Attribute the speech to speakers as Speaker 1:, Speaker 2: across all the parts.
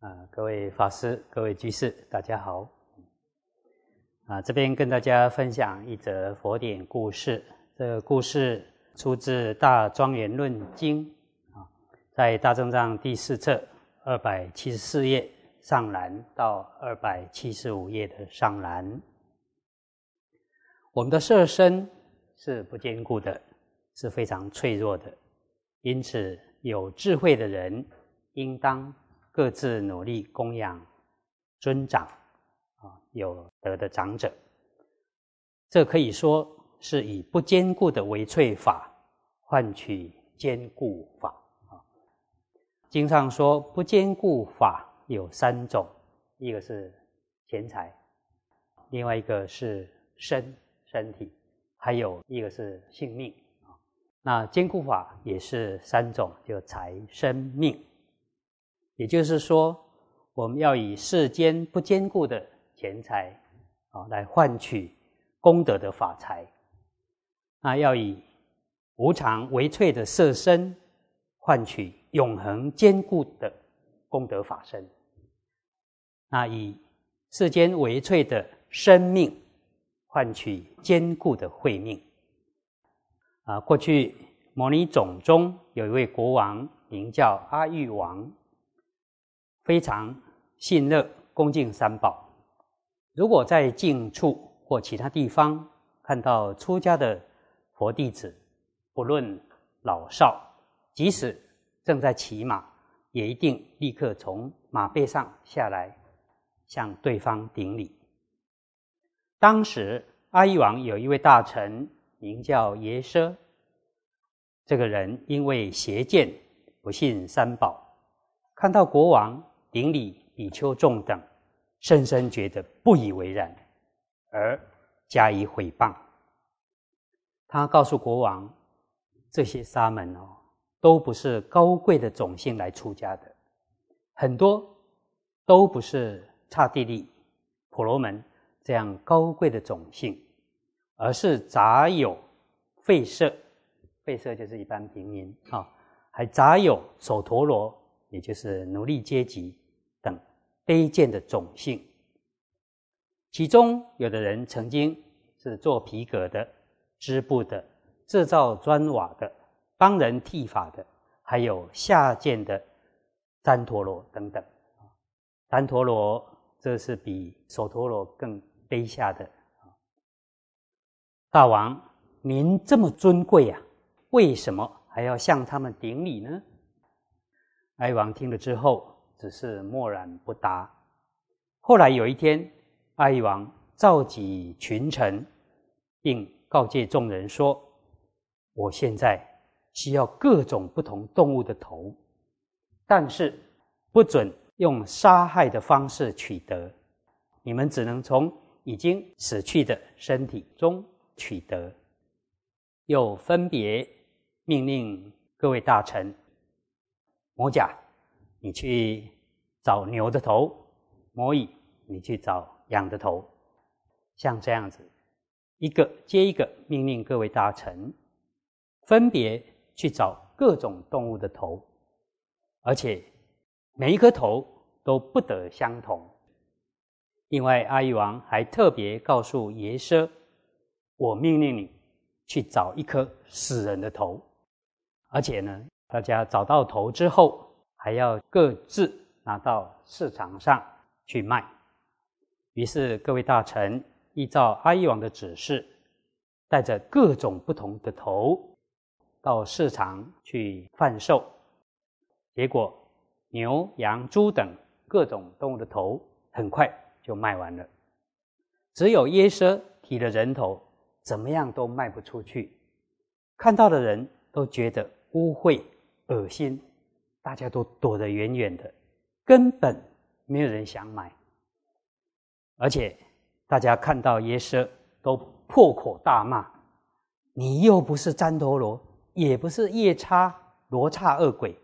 Speaker 1: 啊，各位法师、各位居士，大家好。啊，这边跟大家分享一则佛典故事。这个故事出自《大庄严论经》啊，在大正藏第四册二百七十四页上栏到二百七十五页的上栏。我们的色身是不坚固的，是非常脆弱的，因此有智慧的人应当各自努力供养尊长啊，有德的长者。这可以说是以不坚固的为脆法换取坚固法啊。经上说不坚固法有三种，一个是钱财，另外一个是身。身体，还有一个是性命啊。那坚固法也是三种，就财、生命。也就是说，我们要以世间不坚固的钱财啊，来换取功德的法财；那要以无常为脆的色身，换取永恒坚固的功德法身；那以世间为脆的生命。换取坚固的慧命啊！过去摩尼种中有一位国王，名叫阿育王，非常信乐恭敬三宝。如果在近处或其他地方看到出家的佛弟子，不论老少，即使正在骑马，也一定立刻从马背上下来，向对方顶礼。当时阿育王有一位大臣，名叫耶奢。这个人因为邪见，不信三宝，看到国王顶礼比丘众等，深深觉得不以为然，而加以毁谤。他告诉国王，这些沙门哦，都不是高贵的种姓来出家的，很多都不是刹帝利、婆罗门。这样高贵的种姓，而是杂有吠舍，吠舍就是一般平民啊，还杂有首陀罗，也就是奴隶阶级卑贱的种姓。其中有的人曾经是做皮革的、织布的、制造砖瓦的、帮人剃发的，还有下贱的旃陀罗等等。旃陀罗这是比首陀罗更。卑下的大王，您这么尊贵呀，为什么还要向他们顶礼呢？哀王听了之后，只是默然不答。后来有一天，阿育王召集群臣，并告诫众人说：“我现在需要各种不同动物的头，但是不准用杀害的方式取得，你们只能从。”已经死去的身体中取得，又分别命令各位大臣：摩甲，你去找牛的头；摩乙，你去找羊的头。像这样子，一个接一个命令各位大臣，分别去找各种动物的头，而且每一颗头都不得相同。另外，阿育王还特别告诉耶奢：“我命令你去找一颗死人的头，而且呢，大家找到头之后，还要各自拿到市场上去卖。”于是，各位大臣依照阿育王的指示，带着各种不同的头到市场去贩售。结果，牛、羊、猪等各种动物的头很快。就卖完了，只有耶奢提的人头，怎么样都卖不出去，看到的人都觉得污秽、恶心，大家都躲得远远的，根本没有人想买。而且大家看到耶奢都破口大骂：“你又不是旃陀罗，也不是夜叉罗刹恶鬼，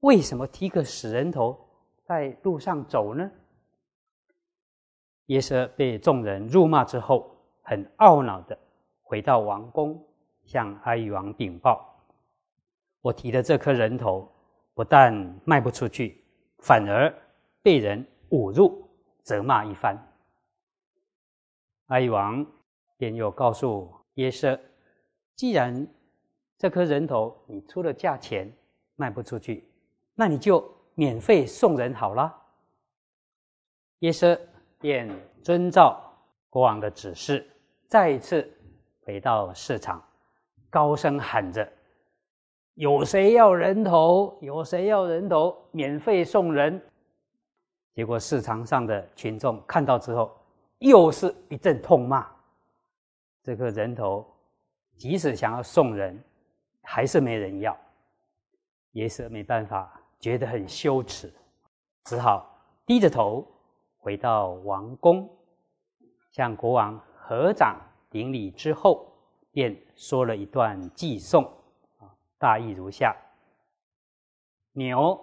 Speaker 1: 为什么提个死人头在路上走呢？”耶舍被众人辱骂之后，很懊恼的回到王宫，向阿育王禀报：“我提的这颗人头，不但卖不出去，反而被人侮辱、责骂一番。阿育王便又告诉耶舍：“既然这颗人头你出了价钱卖不出去，那你就免费送人好了。”耶舍便遵照国王的指示，再一次回到市场，高声喊着：“有谁要人头？有谁要人头？免费送人！”结果市场上的群众看到之后，又是一阵痛骂。这个人头，即使想要送人，还是没人要。也是没办法，觉得很羞耻，只好低着头。回到王宫，向国王合掌顶礼之后，便说了一段寄颂，大意如下：牛、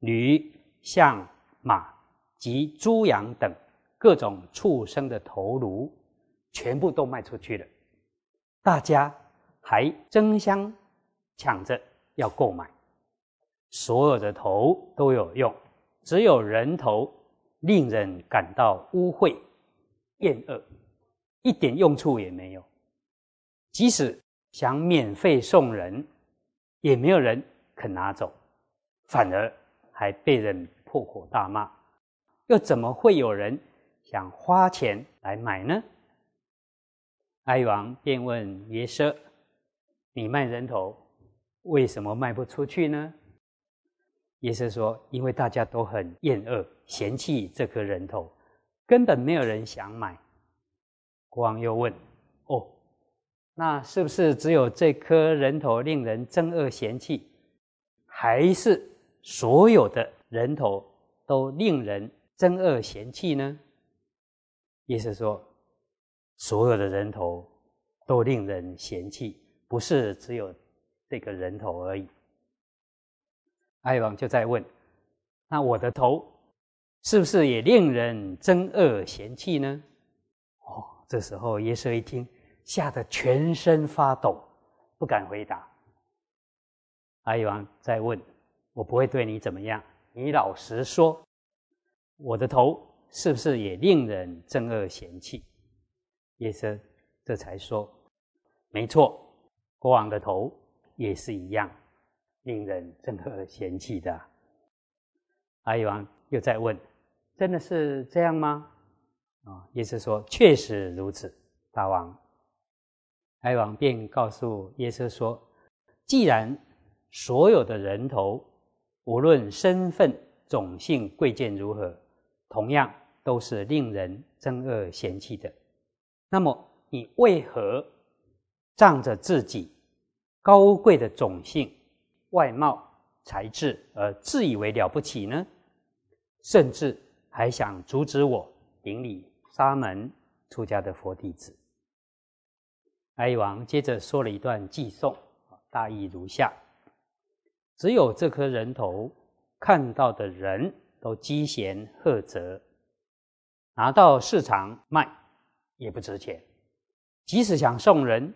Speaker 1: 驴、象、马及猪羊等各种畜生的头颅，全部都卖出去了。大家还争相抢着要购买，所有的头都有用，只有人头。令人感到污秽、厌恶，一点用处也没有。即使想免费送人，也没有人肯拿走，反而还被人破口大骂。又怎么会有人想花钱来买呢？哀王便问约瑟：“你卖人头，为什么卖不出去呢？”耶稣说：“因为大家都很厌恶、嫌弃这颗人头，根本没有人想买。”国王又问：“哦，那是不是只有这颗人头令人憎恶嫌弃，还是所有的人头都令人憎恶嫌弃呢？”耶稣说：“所有的人头都令人嫌弃，不是只有这个人头而已。”哀王就在问：“那我的头是不是也令人憎恶嫌弃呢？”哦，这时候耶稣一听，吓得全身发抖，不敢回答。阿育王再问：“我不会对你怎么样，你老实说，我的头是不是也令人憎恶嫌弃？”耶稣这才说：“没错，国王的头也是一样。”令人憎恶嫌弃的，阿育王又再问：“真的是这样吗？”啊，耶稣说：“确实如此，大王。”哀王便告诉耶稣说：“既然所有的人头，无论身份、种姓、贵贱如何，同样都是令人憎恶嫌弃的，那么你为何仗着自己高贵的种姓？”外貌、才智而自以为了不起呢？甚至还想阻止我顶礼沙门出家的佛弟子。哀王接着说了一段偈颂，大意如下：只有这颗人头，看到的人都讥嫌呵责，拿到市场卖也不值钱；即使想送人，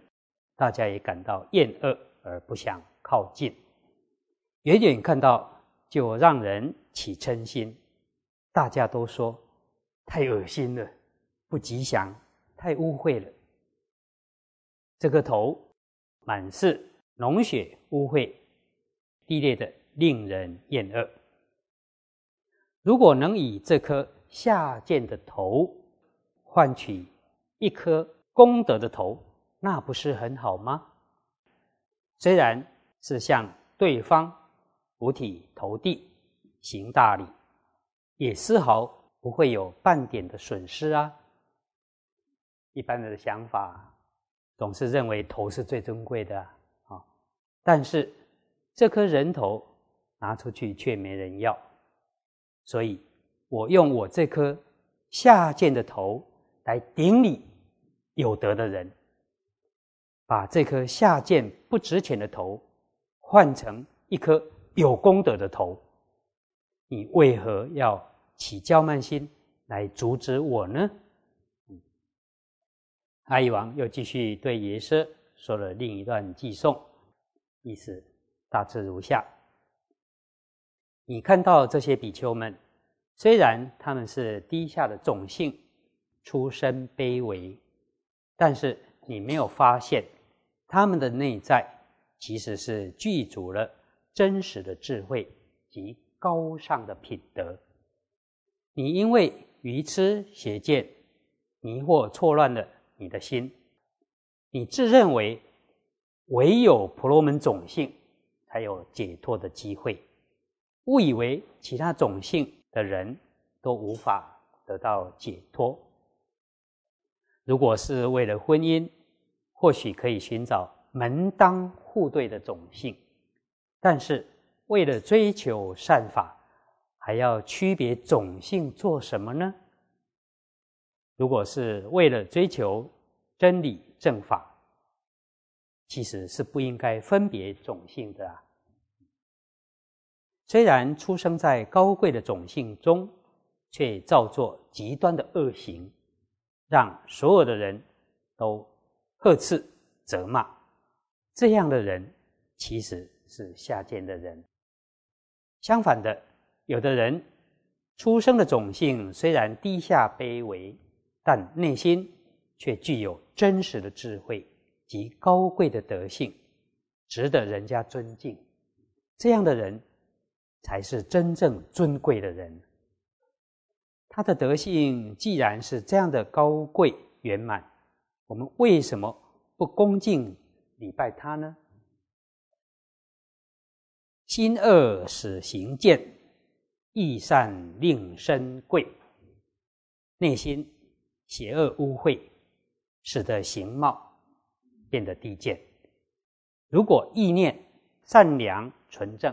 Speaker 1: 大家也感到厌恶而不想靠近。远远看到就让人起嗔心，大家都说太恶心了，不吉祥，太污秽了。这个头满是脓血污秽，低劣的令人厌恶。如果能以这颗下贱的头换取一颗功德的头，那不是很好吗？虽然是向对方。五体投地，行大礼，也丝毫不会有半点的损失啊！一般人的想法总是认为头是最珍贵的啊，但是这颗人头拿出去却没人要，所以我用我这颗下贱的头来顶礼有德的人，把这颗下贱不值钱的头换成一颗。有功德的头，你为何要起骄慢心来阻止我呢？阿育王又继续对耶舍说了另一段偈颂，意思大致如下：你看到这些比丘们虽然他们是低下的种姓，出身卑微，但是你没有发现他们的内在其实是具足了真实的智慧及高尚的品德。你因为愚痴邪见迷惑错乱了你的心，你自认为唯有婆罗门种性才有解脱的机会，误以为其他种性的人都无法得到解脱。如果是为了婚姻，或许可以寻找门当户对的种性，但是为了追求善法。还要区别种姓做什么呢？如果是为了追求真理正法，其实是不应该分别种姓的啊。虽然出生在高贵的种姓中，却造作极端的恶行，让所有的人都呵斥责骂，这样的人其实是下贱的人。相反的。有的人出生的种姓虽然低下卑微，但内心却具有真实的智慧及高贵的德性，值得人家尊敬。这样的人才是真正尊贵的人。他的德性既然是这样的高贵圆满，我们为什么不恭敬礼拜他呢？心恶使行见。意善令身贵，内心邪恶污秽，使得形貌变得低贱；如果意念善良纯正，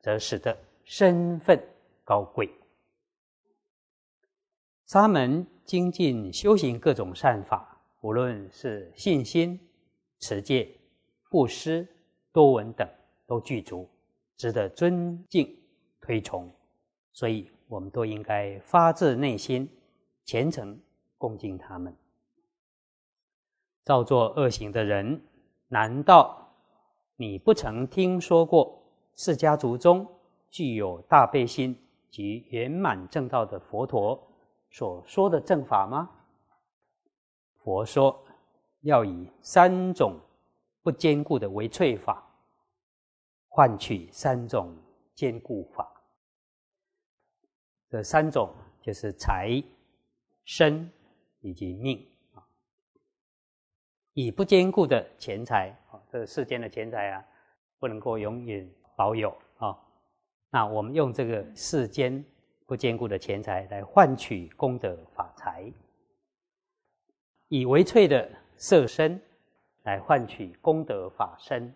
Speaker 1: 则使得身份高贵。沙门精进修行各种善法，无论是信心、持戒、布施、多闻等，都具足，值得尊敬推崇。所以，我们都应该发自内心、虔诚恭敬他们。造作恶行的人，难道你不曾听说过释迦族中具有大悲心及圆满正道的佛陀所说的正法吗？佛说，要以三种不坚固的为粹法，换取三种坚固法。这三种就是财、身以及命啊。以不坚固的钱财啊，这世间的钱财啊，不能够永远保有啊。那我们用这个世间不坚固的钱财来换取功德法财，以为粹的色身来换取功德法身。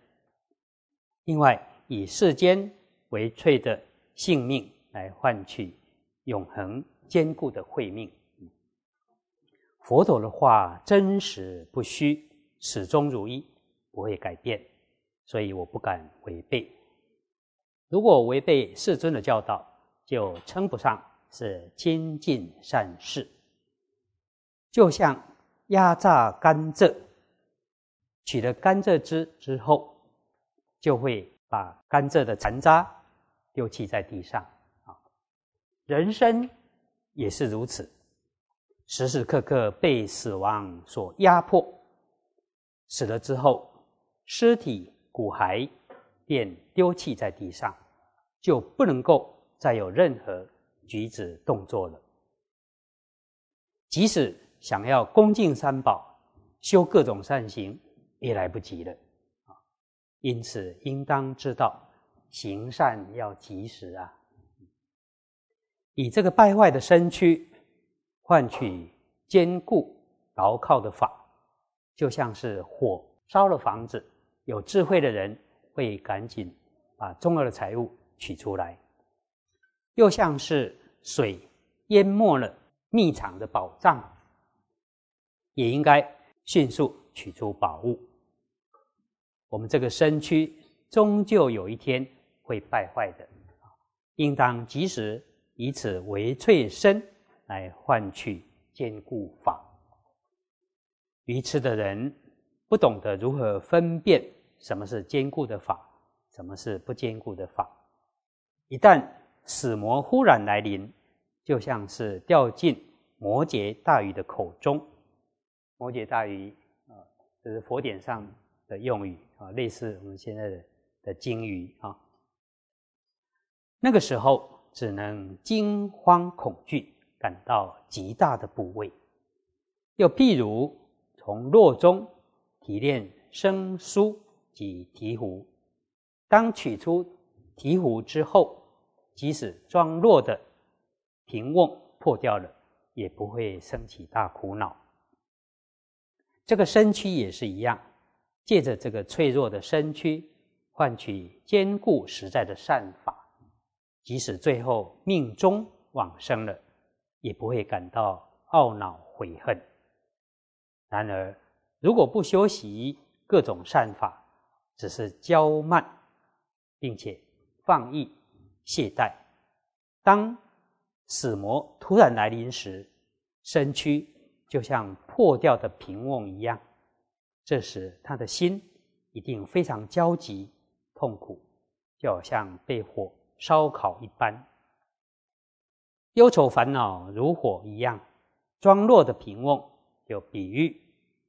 Speaker 1: 另外，以世间为粹的性命来换取。永恒坚固的慧命，佛陀的话真实不虚，始终如一，不会改变，所以我不敢违背。如果违背世尊的教导，就称不上是精进善事。就像压榨甘蔗，取了甘蔗汁之后，就会把甘蔗的残渣丢弃在地上。啊人生也是如此，时时刻刻被死亡所压迫，死了之后，尸体骨骸便丢弃在地上，就不能够再有任何举止动作了。即使想要恭敬三宝、修各种善行，也来不及了！因此，应当知道行善要及时啊。以这个败坏的身躯换取坚固牢靠的法，就像是火烧了房子，有智慧的人会赶紧把重要的财物取出来；又像是水淹没了密藏的宝藏，也应该迅速取出宝物。我们这个身躯终究有一天会败坏的，应当及时。以此为粹身来换取坚固法。愚痴的人不懂得如何分辨什么是坚固的法，什么是不坚固的法。一旦死魔忽然来临，就像是掉进摩羯大鱼的口中。摩羯大鱼啊，这是佛典上的用语啊，类似我们现在的的鲸鱼啊。那个时候只能惊慌恐惧，感到极大的部位。又譬如从箩中提炼生酥及提壶，当取出提壶之后，即使装箩的瓶瓮破掉了，也不会生起大苦恼。这个身躯也是一样，借着这个脆弱的身躯，换取坚固实在的善法。即使最后命中往生了，也不会感到懊恼悔恨。然而，如果不修习各种善法，只是骄慢，并且放逸懈怠，当死魔突然来临时，身躯就像破掉的瓶瓮一样。这时，他的心一定非常焦急、痛苦，就好像被火。烧烤一般，忧愁烦恼如火一样，装弱的平瓮就比喻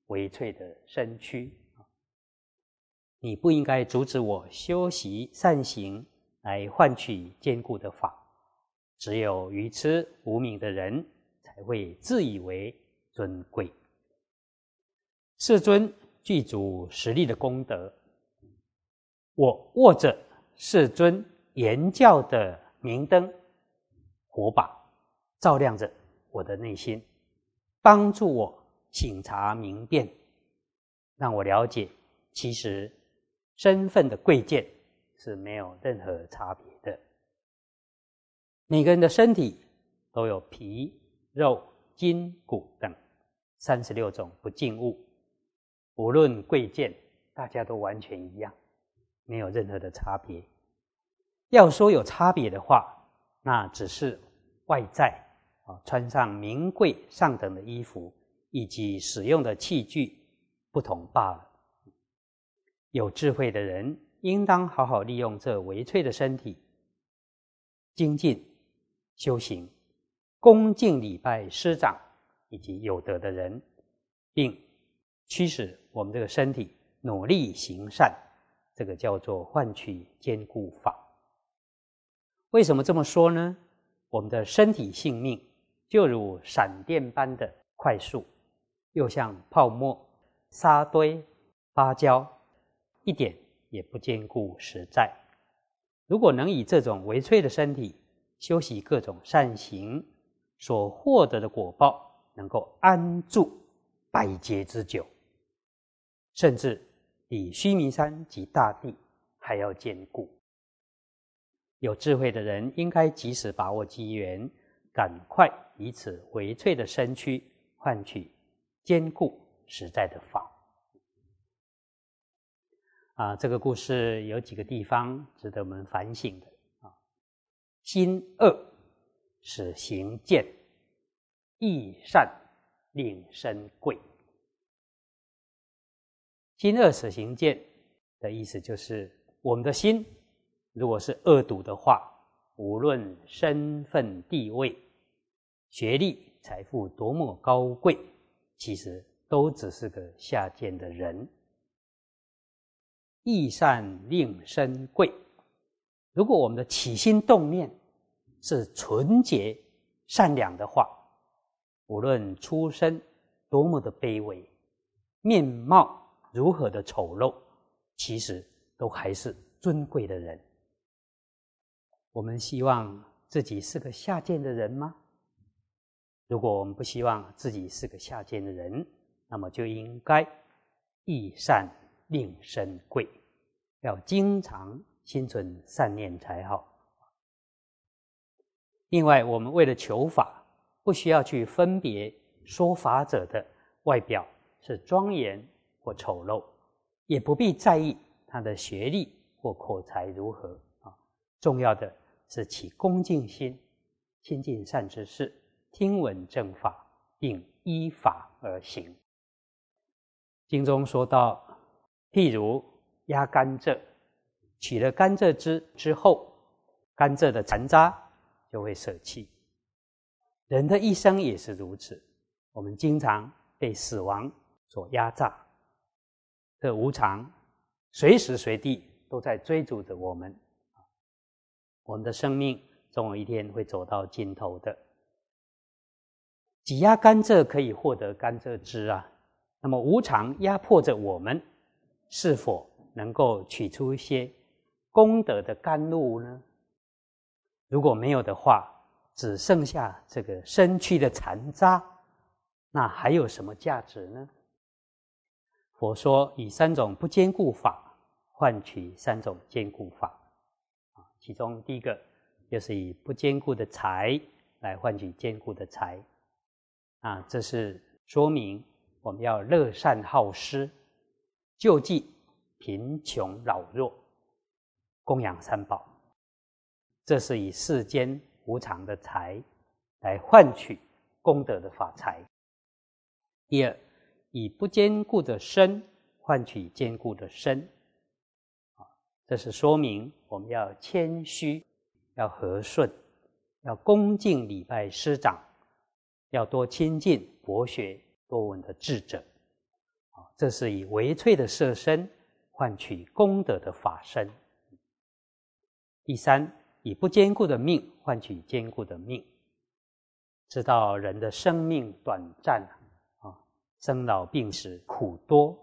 Speaker 1: 微脆的身躯。你不应该阻止我修习善行来换取坚固的法，只有愚痴无明的人才会自以为尊贵。世尊具足实力的功德，我握着世尊。言教的明灯火把，照亮着我的内心，帮助我醒察明辨，让我了解，其实身份的贵贱是没有任何差别的。每个人的身体都有皮、肉、筋、骨等三十六种不净物，无论贵贱，大家都完全一样，没有任何的差别。要说有差别的话，那只是外在啊，穿上名贵上等的衣服，以及使用的器具不同罢了。有智慧的人应当好好利用这微脆的身体，精进修行，恭敬礼拜师长以及有德的人，并驱使我们这个身体努力行善，这个叫做换取坚固法。为什么这么说呢？我们的身体性命就如闪电般的快速，又像泡沫、沙堆、芭蕉，一点也不坚固实在。如果能以这种微脆的身体修习各种善行，所获得的果报能够安住百劫之久，甚至比须弥山及大地还要坚固。有智慧的人应该及时把握机缘，赶快以此回脆的身躯换取坚固实在的法。啊，这个故事有几个地方值得我们反省的啊。心恶使行见，意善令身贵。心恶使行见的意思就是我们的心。如果是恶毒的话，无论身份地位、学历、财富多么高贵，其实都只是个下贱的人。义善令身贵。如果我们的起心动念是纯洁善良的话，无论出身多么的卑微，面貌如何的丑陋，其实都还是尊贵的人。我们希望自己是个下贱的人吗？如果我们不希望自己是个下贱的人，那么就应该益善令身贵，要经常心存善念才好。另外，我们为了求法，不需要去分别说法者的外表是庄严或丑陋，也不必在意他的学历或口才如何啊。重要的。是起恭敬心，亲近善知识，听闻正法，并依法而行。经中说到，譬如压甘蔗，取了甘蔗汁之后，甘蔗的残渣就会舍弃。人的一生也是如此，我们经常被死亡所压榨，这无常随时随地都在追逐着我们。我们的生命总有一天会走到尽头的。挤压甘蔗可以获得甘蔗汁啊，那么无常压迫着我们，是否能够取出一些功德的甘露呢？如果没有的话，只剩下这个身躯的残渣，那还有什么价值呢？佛说以三种不坚固法换取三种坚固法，啊，其中第一个就是以不坚固的财来换取坚固的财，啊，这是说明我们要乐善好施，救济贫穷老弱，供养三宝，这是以世间。无常的财来换取功德的法财。第二，以不坚固的身换取坚固的身，啊，这是说明我们要谦虚，要和顺，要恭敬礼拜师长，要多亲近博学多闻的智者，啊，这是以为脆的色身换取功德的法身。第三。以不坚固的命换取坚固的命，知道人的生命短暂啊，生老病死苦多，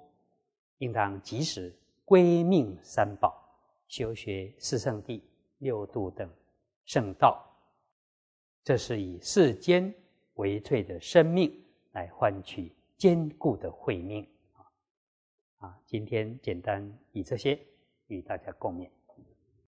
Speaker 1: 应当及时归命三宝，修学四圣谛、六度等圣道。这是以世间为脆的生命来换取坚固的慧命！啊，今天简单以这些与大家共勉。